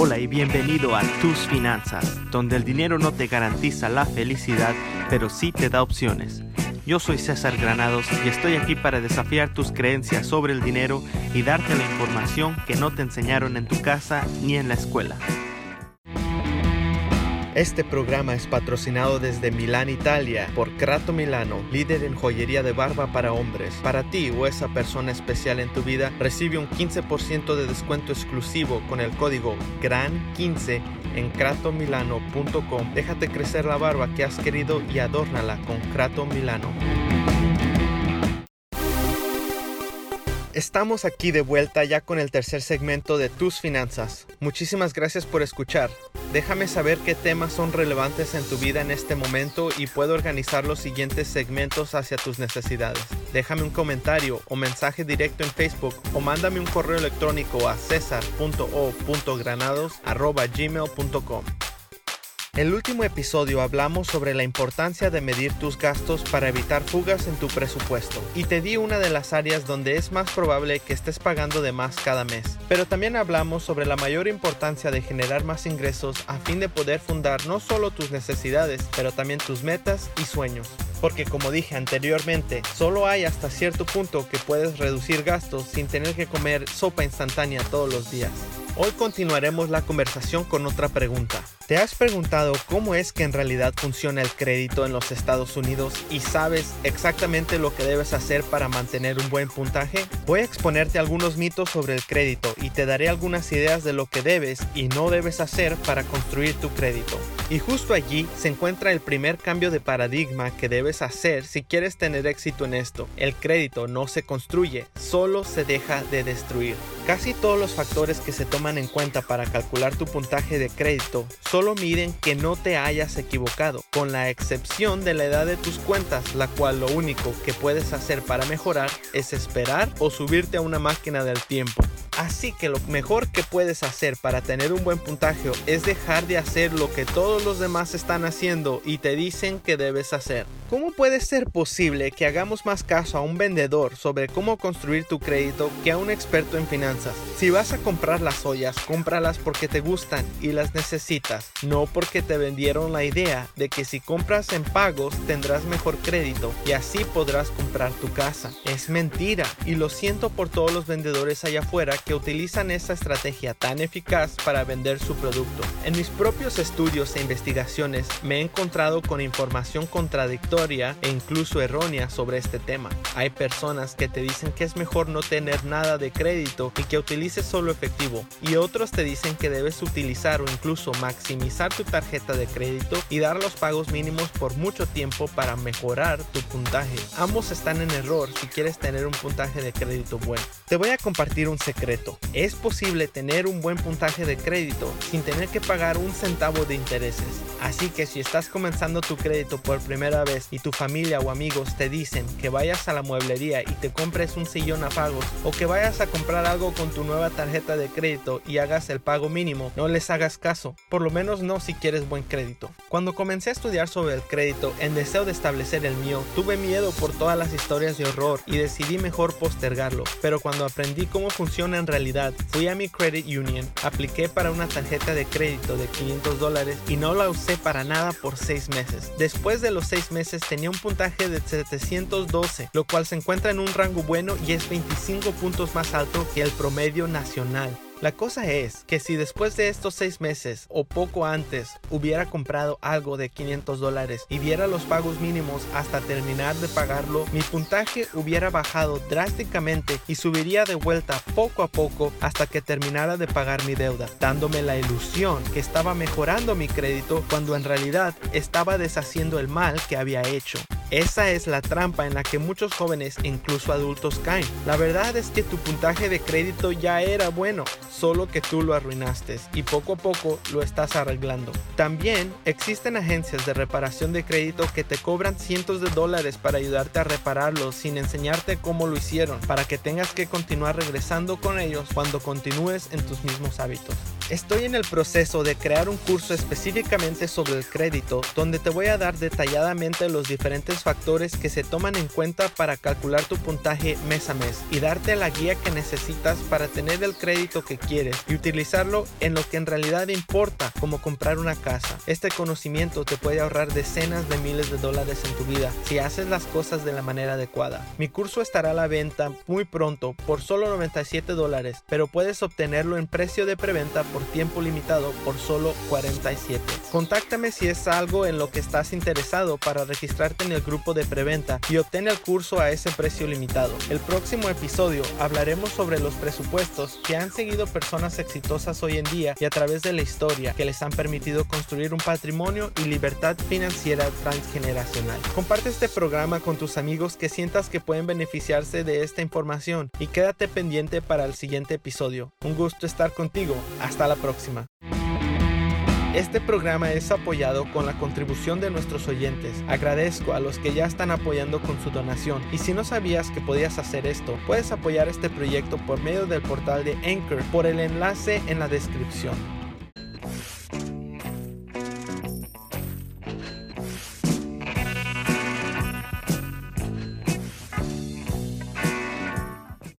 Hola y bienvenido a Tus Finanzas, donde el dinero no te garantiza la felicidad, pero sí te da opciones. Yo soy César Granados y estoy aquí para desafiar tus creencias sobre el dinero y darte la información que no te enseñaron en tu casa ni en la escuela. Este programa es patrocinado desde Milán, Italia, por Crato Milano, líder en joyería de barba para hombres. Para ti o esa persona especial en tu vida, recibe un 15% de descuento exclusivo con el código GRAN15 en cratomilano.com. Déjate crecer la barba que has querido y adórnala con Crato Milano. Estamos aquí de vuelta ya con el tercer segmento de Tus Finanzas. Muchísimas gracias por escuchar. Déjame saber qué temas son relevantes en tu vida en este momento y puedo organizar los siguientes segmentos hacia tus necesidades. Déjame un comentario o mensaje directo en Facebook o mándame un correo electrónico a cesar.o.granados.gmail.com. El último episodio hablamos sobre la importancia de medir tus gastos para evitar fugas en tu presupuesto y te di una de las áreas donde es más probable que estés pagando de más cada mes. Pero también hablamos sobre la mayor importancia de generar más ingresos a fin de poder fundar no solo tus necesidades, pero también tus metas y sueños. Porque como dije anteriormente, solo hay hasta cierto punto que puedes reducir gastos sin tener que comer sopa instantánea todos los días. Hoy continuaremos la conversación con otra pregunta. ¿Te has preguntado cómo es que en realidad funciona el crédito en los Estados Unidos y sabes exactamente lo que debes hacer para mantener un buen puntaje? Voy a exponerte algunos mitos sobre el crédito y te daré algunas ideas de lo que debes y no debes hacer para construir tu crédito. Y justo allí se encuentra el primer cambio de paradigma que debes hacer si quieres tener éxito en esto. El crédito no se construye, solo se deja de destruir. Casi todos los factores que se toman en cuenta para calcular tu puntaje de crédito solo miden que no te hayas equivocado, con la excepción de la edad de tus cuentas, la cual lo único que puedes hacer para mejorar es esperar o subirte a una máquina del tiempo. Así que lo mejor que puedes hacer para tener un buen puntaje es dejar de hacer lo que todos los demás están haciendo y te dicen que debes hacer. ¿Cómo puede ser posible que hagamos más caso a un vendedor sobre cómo construir tu crédito que a un experto en finanzas? Si vas a comprar las ollas, cómpralas porque te gustan y las necesitas, no porque te vendieron la idea de que si compras en pagos tendrás mejor crédito y así podrás comprar tu casa. Es mentira y lo siento por todos los vendedores allá afuera que utilizan esta estrategia tan eficaz para vender su producto. En mis propios estudios e investigaciones me he encontrado con información contradictoria e incluso errónea sobre este tema. Hay personas que te dicen que es mejor no tener nada de crédito y que utilices solo efectivo y otros te dicen que debes utilizar o incluso maximizar tu tarjeta de crédito y dar los pagos mínimos por mucho tiempo para mejorar tu puntaje. Ambos están en error si quieres tener un puntaje de crédito bueno. Te voy a compartir un secreto. Es posible tener un buen puntaje de crédito sin tener que pagar un centavo de intereses. Así que si estás comenzando tu crédito por primera vez y tu familia o amigos te dicen que vayas a la mueblería y te compres un sillón a pagos o que vayas a comprar algo con tu nueva tarjeta de crédito y hagas el pago mínimo, no les hagas caso, por lo menos no si quieres buen crédito. Cuando comencé a estudiar sobre el crédito en deseo de establecer el mío, tuve miedo por todas las historias de horror y decidí mejor postergarlo, pero cuando aprendí cómo funciona en realidad, fui a mi credit union, apliqué para una tarjeta de crédito de 500 dólares y no la usé para nada por 6 meses. Después de los 6 meses tenía un puntaje de 712, lo cual se encuentra en un rango bueno y es 25 puntos más alto que el promedio nacional. La cosa es que si después de estos seis meses o poco antes hubiera comprado algo de 500 dólares y diera los pagos mínimos hasta terminar de pagarlo, mi puntaje hubiera bajado drásticamente y subiría de vuelta poco a poco hasta que terminara de pagar mi deuda, dándome la ilusión que estaba mejorando mi crédito cuando en realidad estaba deshaciendo el mal que había hecho. Esa es la trampa en la que muchos jóvenes e incluso adultos caen. La verdad es que tu puntaje de crédito ya era bueno, solo que tú lo arruinaste y poco a poco lo estás arreglando. También existen agencias de reparación de crédito que te cobran cientos de dólares para ayudarte a repararlo sin enseñarte cómo lo hicieron, para que tengas que continuar regresando con ellos cuando continúes en tus mismos hábitos. Estoy en el proceso de crear un curso específicamente sobre el crédito donde te voy a dar detalladamente los diferentes factores que se toman en cuenta para calcular tu puntaje mes a mes y darte la guía que necesitas para tener el crédito que quieres y utilizarlo en lo que en realidad importa como comprar una casa. Este conocimiento te puede ahorrar decenas de miles de dólares en tu vida si haces las cosas de la manera adecuada. Mi curso estará a la venta muy pronto por solo 97 dólares, pero puedes obtenerlo en precio de preventa por tiempo limitado por solo 47. Contáctame si es algo en lo que estás interesado para registrarte en el grupo de preventa y obtén el curso a ese precio limitado. El próximo episodio hablaremos sobre los presupuestos que han seguido personas exitosas hoy en día y a través de la historia que les han permitido construir un patrimonio y libertad financiera transgeneracional. Comparte este programa con tus amigos que sientas que pueden beneficiarse de esta información y quédate pendiente para el siguiente episodio. Un gusto estar contigo. Hasta la próxima. Este programa es apoyado con la contribución de nuestros oyentes. Agradezco a los que ya están apoyando con su donación. Y si no sabías que podías hacer esto, puedes apoyar este proyecto por medio del portal de Anchor por el enlace en la descripción.